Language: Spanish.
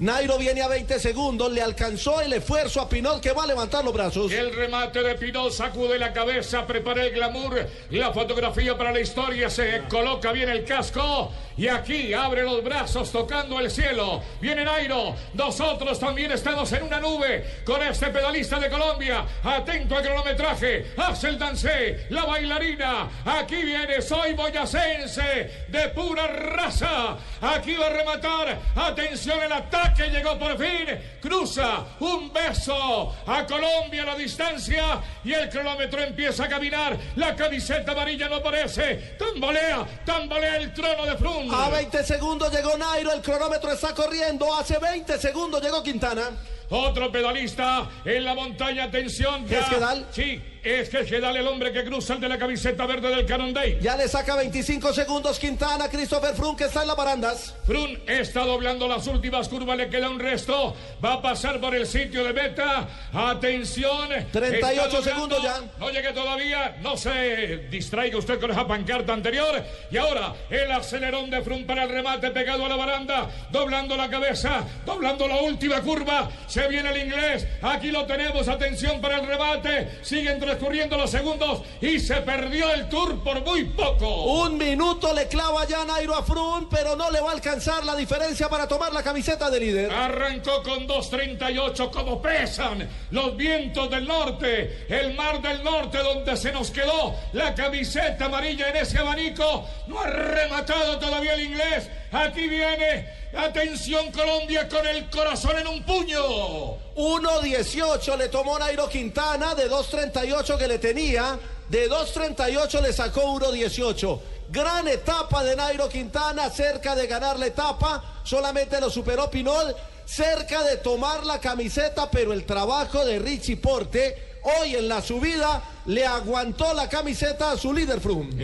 Nairo viene a 20 segundos, le alcanzó el esfuerzo a Pinol que va a levantar los brazos. El remate de Pinol sacude la cabeza, prepara el glamour, la fotografía para la historia, se coloca bien el casco y aquí abre los brazos tocando el cielo. Viene Nairo, nosotros también estamos en una nube con este pedalista de Colombia. Atento al cronometraje, hace el la bailarina. Aquí viene, soy boyacense de pura raza. Aquí va a rematar, atención el ataque, llegó por fin, cruza un beso a Colombia a la distancia y el cronómetro empieza a caminar. La camiseta amarilla no aparece, tambolea, tambolea el trono de Frun. A 20 segundos llegó Nairo, el cronómetro está corriendo. Hace 20 segundos llegó Quintana. Otro pedalista en la montaña, atención. ya. ¿Es Gedal? Sí, es que Gedal el hombre que cruza el de la camiseta verde del Canondey. Ya le saca 25 segundos Quintana, Christopher Froome que está en las barandas. Frun está doblando las últimas curvas, le queda un resto. Va a pasar por el sitio de meta. Atención. 38 está doblando. segundos ya. No llegue todavía. No se distraiga usted con esa pancarta anterior. Y ahora el acelerón de Frun para el remate pegado a la baranda. Doblando la cabeza. Doblando la última curva. Se viene el inglés. Aquí lo tenemos. Atención para el remate. Siguen transcurriendo los segundos. Y se perdió el tour por muy poco. Un minuto le clava ya Nairo a Froome, pero no le va a alcanzar la diferencia para tomar la camiseta de líder. Arrancó con 2.38, como pesan los vientos del norte, el mar del norte donde se nos quedó la camiseta amarilla en ese abanico. No ha rematado todavía el inglés. Aquí viene, atención Colombia con el corazón en un puño. 1.18 le tomó Nairo Quintana de 2.38 que le tenía. De 2.38 le sacó 1.18. Gran etapa de Nairo Quintana, cerca de ganar la etapa. Solamente lo superó Pinol, cerca de tomar la camiseta, pero el trabajo de Richie Porte hoy en la subida le aguantó la camiseta a su líder Froome.